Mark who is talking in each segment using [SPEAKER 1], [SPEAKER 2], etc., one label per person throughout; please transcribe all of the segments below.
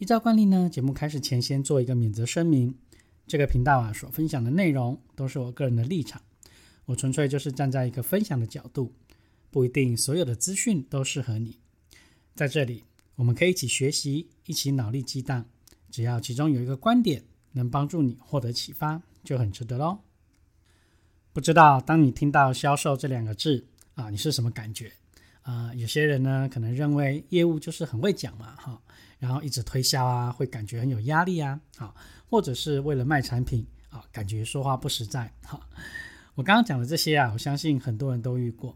[SPEAKER 1] 依照惯例呢，节目开始前先做一个免责声明：这个频道啊所分享的内容都是我个人的立场，我纯粹就是站在一个分享的角度，不一定所有的资讯都适合你。在这里，我们可以一起学习，一起脑力激荡，只要其中有一个观点能帮助你获得启发，就很值得喽。不知道当你听到“销售”这两个字啊，你是什么感觉？啊，有些人呢可能认为业务就是很会讲嘛，哈。然后一直推销啊，会感觉很有压力啊，好，或者是为了卖产品啊，感觉说话不实在，哈。我刚刚讲的这些啊，我相信很多人都遇过。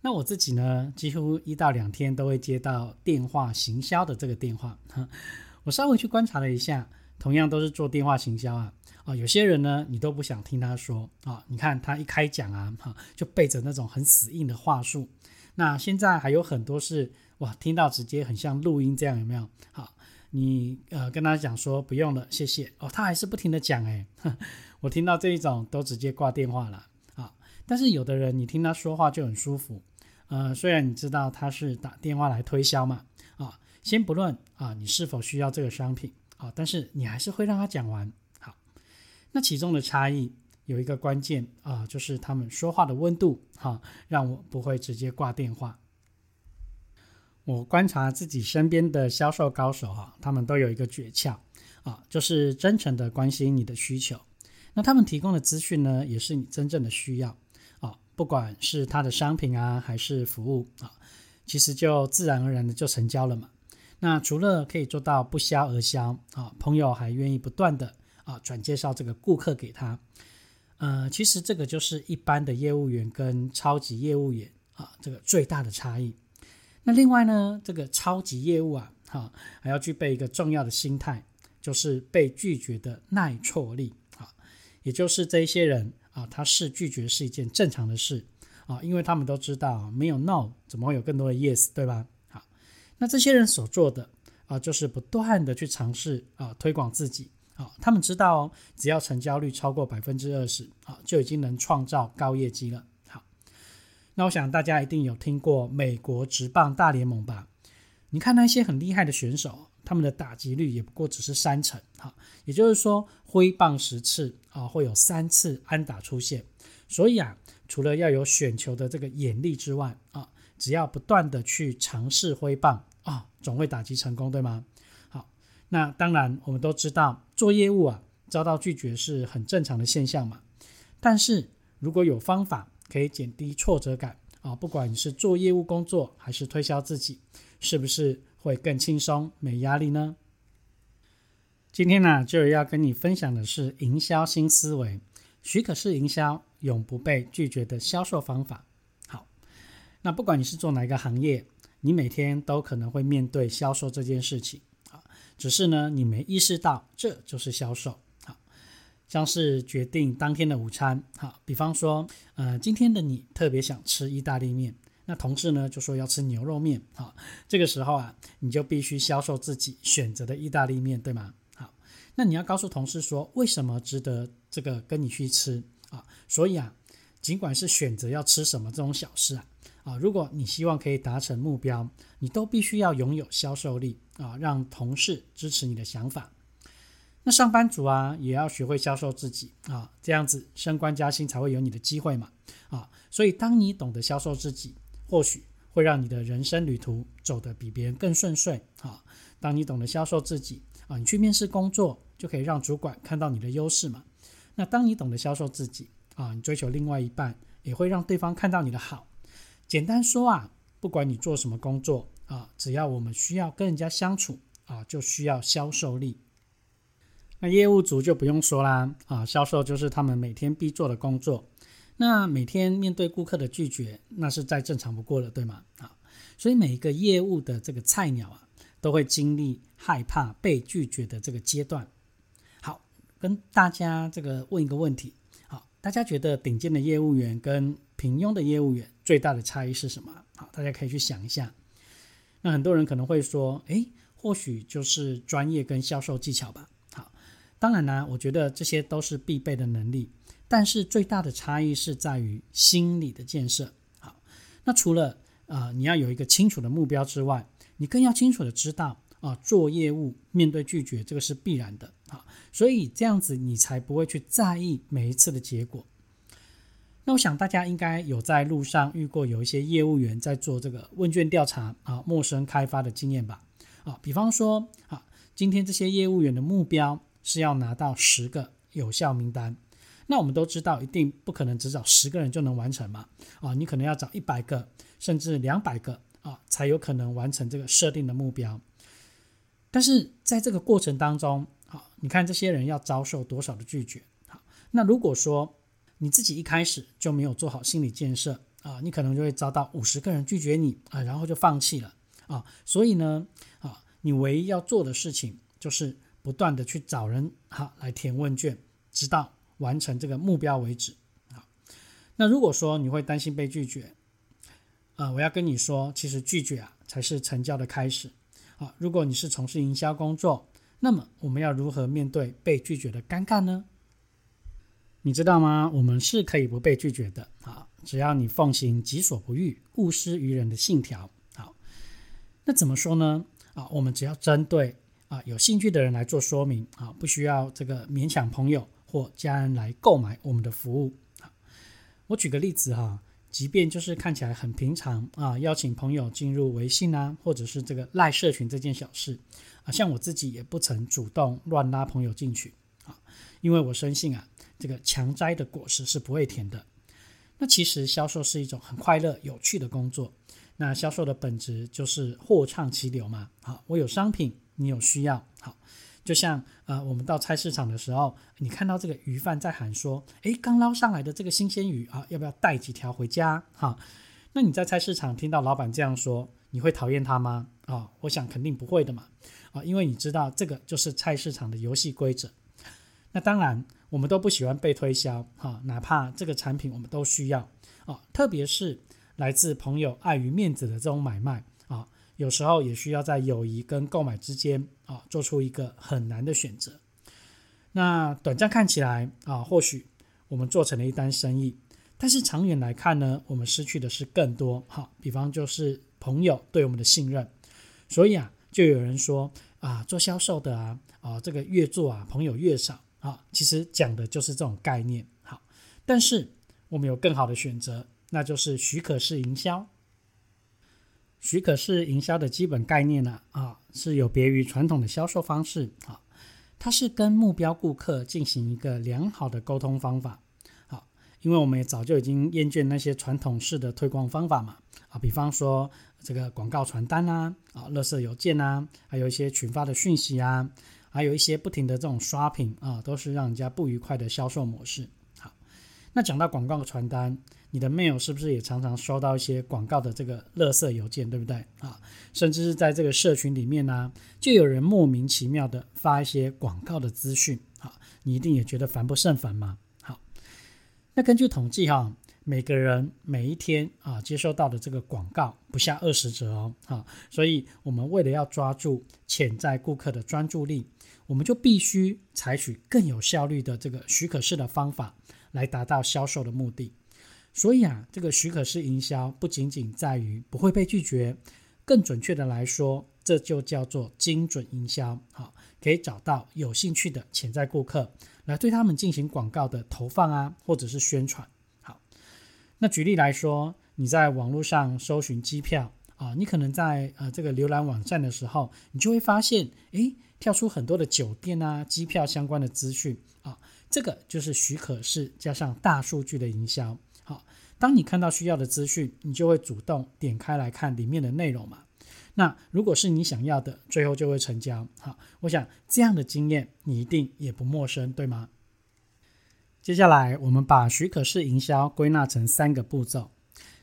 [SPEAKER 1] 那我自己呢，几乎一到两天都会接到电话行销的这个电话，哈。我稍微去观察了一下，同样都是做电话行销啊，啊，有些人呢，你都不想听他说啊，你看他一开讲啊，哈，就背着那种很死硬的话术。那现在还有很多是。哇，听到直接很像录音这样，有没有？好，你呃跟他讲说不用了，谢谢哦，他还是不停的讲哎，我听到这一种都直接挂电话了啊。但是有的人你听他说话就很舒服，呃，虽然你知道他是打电话来推销嘛，啊，先不论啊你是否需要这个商品啊，但是你还是会让他讲完。好，那其中的差异有一个关键啊，就是他们说话的温度哈，让我不会直接挂电话。我观察自己身边的销售高手哈，他们都有一个诀窍啊，就是真诚的关心你的需求。那他们提供的资讯呢，也是你真正的需要啊，不管是他的商品啊，还是服务啊，其实就自然而然的就成交了嘛。那除了可以做到不销而销啊，朋友还愿意不断的啊转介绍这个顾客给他。呃，其实这个就是一般的业务员跟超级业务员啊，这个最大的差异。那另外呢，这个超级业务啊，哈，还要具备一个重要的心态，就是被拒绝的耐挫力啊，也就是这一些人啊，他是拒绝是一件正常的事啊，因为他们都知道没有 no 怎么会有更多的 yes，对吧？好，那这些人所做的啊，就是不断的去尝试啊，推广自己啊，他们知道只要成交率超过百分之二十啊，就已经能创造高业绩了。好那我想大家一定有听过美国职棒大联盟吧？你看那些很厉害的选手，他们的打击率也不过只是三成，哈，也就是说挥棒十次啊，会有三次安打出现。所以啊，除了要有选球的这个眼力之外啊，只要不断的去尝试挥棒啊，总会打击成功，对吗？好，那当然我们都知道做业务啊，遭到拒绝是很正常的现象嘛。但是如果有方法，可以减低挫折感啊！不管你是做业务工作还是推销自己，是不是会更轻松、没压力呢？今天呢，就要跟你分享的是营销新思维，许可式营销，永不被拒绝的销售方法。好，那不管你是做哪一个行业，你每天都可能会面对销售这件事情，只是呢，你没意识到这就是销售。像是决定当天的午餐，好，比方说，呃，今天的你特别想吃意大利面，那同事呢就说要吃牛肉面，好，这个时候啊，你就必须销售自己选择的意大利面，对吗？好，那你要告诉同事说，为什么值得这个跟你去吃啊？所以啊，尽管是选择要吃什么这种小事啊，啊，如果你希望可以达成目标，你都必须要拥有销售力啊，让同事支持你的想法。那上班族啊，也要学会销售自己啊，这样子升官加薪才会有你的机会嘛啊！所以当你懂得销售自己，或许会让你的人生旅途走得比别人更顺遂啊。当你懂得销售自己啊，你去面试工作就可以让主管看到你的优势嘛。那当你懂得销售自己啊，你追求另外一半也会让对方看到你的好。简单说啊，不管你做什么工作啊，只要我们需要跟人家相处啊，就需要销售力。那业务组就不用说啦，啊，销售就是他们每天必做的工作。那每天面对顾客的拒绝，那是再正常不过了，对吗？啊，所以每一个业务的这个菜鸟啊，都会经历害怕被拒绝的这个阶段。好，跟大家这个问一个问题，好，大家觉得顶尖的业务员跟平庸的业务员最大的差异是什么？好，大家可以去想一下。那很多人可能会说，诶，或许就是专业跟销售技巧吧。好，当然呢，我觉得这些都是必备的能力。但是最大的差异是在于心理的建设。好，那除了啊你要有一个清楚的目标之外，你更要清楚的知道啊做业务面对拒绝这个是必然的。好，所以这样子你才不会去在意每一次的结果。那我想大家应该有在路上遇过有一些业务员在做这个问卷调查啊陌生开发的经验吧？啊，比方说啊今天这些业务员的目标是要拿到十个有效名单。那我们都知道，一定不可能只找十个人就能完成嘛？啊，你可能要找一百个，甚至两百个啊，才有可能完成这个设定的目标。但是在这个过程当中，好，你看这些人要遭受多少的拒绝？好，那如果说你自己一开始就没有做好心理建设啊，你可能就会遭到五十个人拒绝你啊，然后就放弃了啊。所以呢，啊，你唯一要做的事情就是不断的去找人哈来填问卷，直到。完成这个目标为止。啊，那如果说你会担心被拒绝，啊，我要跟你说，其实拒绝啊才是成交的开始。啊，如果你是从事营销工作，那么我们要如何面对被拒绝的尴尬呢？你知道吗？我们是可以不被拒绝的。啊，只要你奉行“己所不欲，勿施于人”的信条。好，那怎么说呢？啊，我们只要针对啊有兴趣的人来做说明。啊，不需要这个勉强朋友。或家人来购买我们的服务啊，我举个例子哈，即便就是看起来很平常啊，邀请朋友进入微信啊，或者是这个赖社群这件小事啊，像我自己也不曾主动乱拉朋友进去啊，因为我深信啊，这个强摘的果实是不会甜的。那其实销售是一种很快乐、有趣的工作，那销售的本质就是货畅其流嘛。好，我有商品，你有需要，好。就像呃，我们到菜市场的时候，你看到这个鱼贩在喊说：“诶，刚捞上来的这个新鲜鱼啊，要不要带几条回家？”哈，那你在菜市场听到老板这样说，你会讨厌他吗？啊，我想肯定不会的嘛。啊，因为你知道这个就是菜市场的游戏规则。那当然，我们都不喜欢被推销，哈，哪怕这个产品我们都需要，啊，特别是来自朋友碍于面子的这种买卖啊。有时候也需要在友谊跟购买之间啊，做出一个很难的选择。那短暂看起来啊，或许我们做成了一单生意，但是长远来看呢，我们失去的是更多。哈，比方就是朋友对我们的信任。所以啊，就有人说啊，做销售的啊，啊，这个越做啊，朋友越少啊。其实讲的就是这种概念。好，但是我们有更好的选择，那就是许可式营销。许可式营销的基本概念呢，啊，是有别于传统的销售方式啊，它是跟目标顾客进行一个良好的沟通方法，好，因为我们也早就已经厌倦那些传统式的推广方法嘛，啊，比方说这个广告传单啊，啊，垃圾邮件啊，还有一些群发的讯息啊，还有一些不停的这种刷屏啊，都是让人家不愉快的销售模式。好，那讲到广告传单。你的 mail 是不是也常常收到一些广告的这个垃圾邮件，对不对啊？甚至是在这个社群里面呢，就有人莫名其妙的发一些广告的资讯，啊，你一定也觉得烦不胜烦嘛。好，那根据统计哈，每个人每一天啊接收到的这个广告不下二十则哦，啊，所以我们为了要抓住潜在顾客的专注力，我们就必须采取更有效率的这个许可式的方法来达到销售的目的。所以啊，这个许可式营销不仅仅在于不会被拒绝，更准确的来说，这就叫做精准营销。好，可以找到有兴趣的潜在顾客，来对他们进行广告的投放啊，或者是宣传。那举例来说，你在网络上搜寻机票啊，你可能在呃这个浏览网站的时候，你就会发现，诶，跳出很多的酒店啊、机票相关的资讯啊，这个就是许可式加上大数据的营销。好，当你看到需要的资讯，你就会主动点开来看里面的内容嘛。那如果是你想要的，最后就会成交。好，我想这样的经验你一定也不陌生，对吗？接下来我们把许可式营销归纳成三个步骤。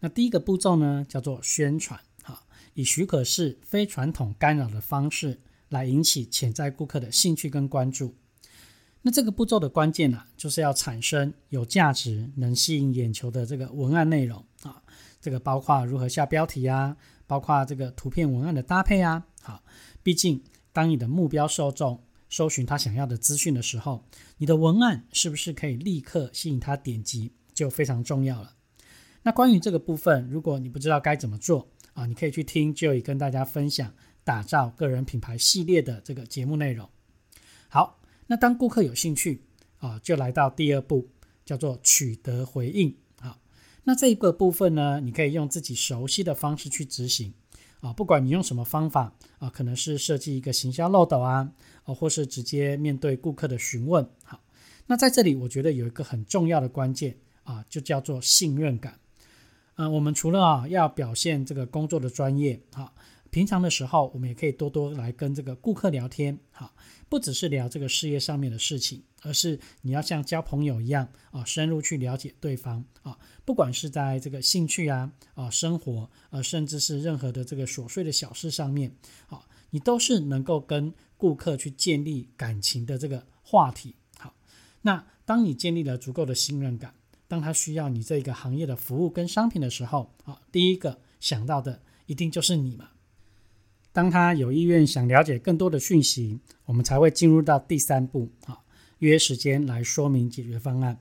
[SPEAKER 1] 那第一个步骤呢，叫做宣传。哈，以许可式非传统干扰的方式来引起潜在顾客的兴趣跟关注。那这个步骤的关键呢，就是要产生有价值、能吸引眼球的这个文案内容啊。这个包括如何下标题啊，包括这个图片文案的搭配啊。好，毕竟当你的目标受众搜寻他想要的资讯的时候，你的文案是不是可以立刻吸引他点击，就非常重要了。那关于这个部分，如果你不知道该怎么做啊，你可以去听 Joey 跟大家分享打造个人品牌系列的这个节目内容。好。那当顾客有兴趣啊，就来到第二步，叫做取得回应。好，那这一个部分呢，你可以用自己熟悉的方式去执行啊，不管你用什么方法啊，可能是设计一个行销漏斗啊，啊，或是直接面对顾客的询问。好，那在这里我觉得有一个很重要的关键啊，就叫做信任感。嗯，我们除了啊要表现这个工作的专业，好。平常的时候，我们也可以多多来跟这个顾客聊天，哈，不只是聊这个事业上面的事情，而是你要像交朋友一样啊，深入去了解对方啊，不管是在这个兴趣啊、啊生活，啊，甚至是任何的这个琐碎的小事上面，啊，你都是能够跟顾客去建立感情的这个话题。好，那当你建立了足够的信任感，当他需要你这个行业的服务跟商品的时候，啊，第一个想到的一定就是你嘛。当他有意愿想了解更多的讯息，我们才会进入到第三步啊，约时间来说明解决方案。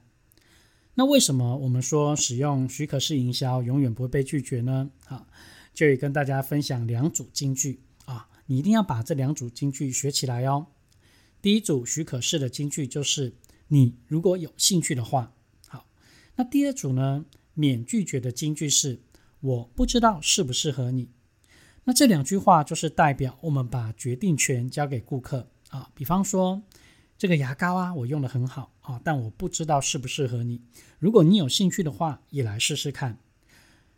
[SPEAKER 1] 那为什么我们说使用许可式营销永远不会被拒绝呢？啊，就也跟大家分享两组金句啊，你一定要把这两组金句学起来哦。第一组许可式的金句就是你如果有兴趣的话，好。那第二组呢，免拒绝的金句是我不知道适不适合你。那这两句话就是代表我们把决定权交给顾客啊。比方说，这个牙膏啊，我用的很好啊，但我不知道适不适合你。如果你有兴趣的话，也来试试看。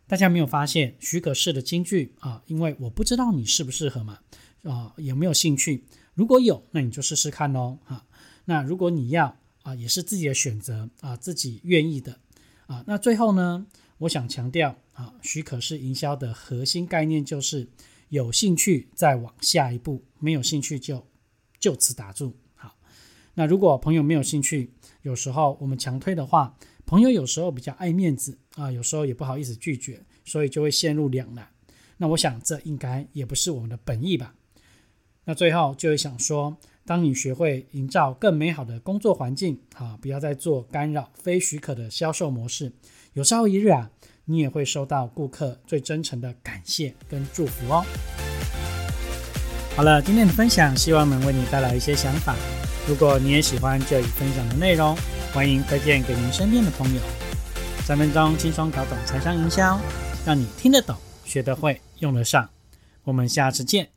[SPEAKER 1] 大家没有发现许可式的金句啊？因为我不知道你适不适合嘛啊，有没有兴趣？如果有，那你就试试看喽哈。那如果你要啊，也是自己的选择啊，自己愿意的啊。那最后呢？我想强调啊，许可式营销的核心概念就是有兴趣再往下一步，没有兴趣就就此打住。好，那如果朋友没有兴趣，有时候我们强推的话，朋友有时候比较爱面子啊，有时候也不好意思拒绝，所以就会陷入两难。那我想这应该也不是我们的本意吧？那最后就会想说，当你学会营造更美好的工作环境，啊，不要再做干扰非许可的销售模式。有朝一日啊，你也会收到顾客最真诚的感谢跟祝福哦。好了，今天的分享希望能为你带来一些想法。如果你也喜欢这一分享的内容，欢迎推荐给您身边的朋友。三分钟轻松搞懂财商营销，让你听得懂、学得会、用得上。我们下次见。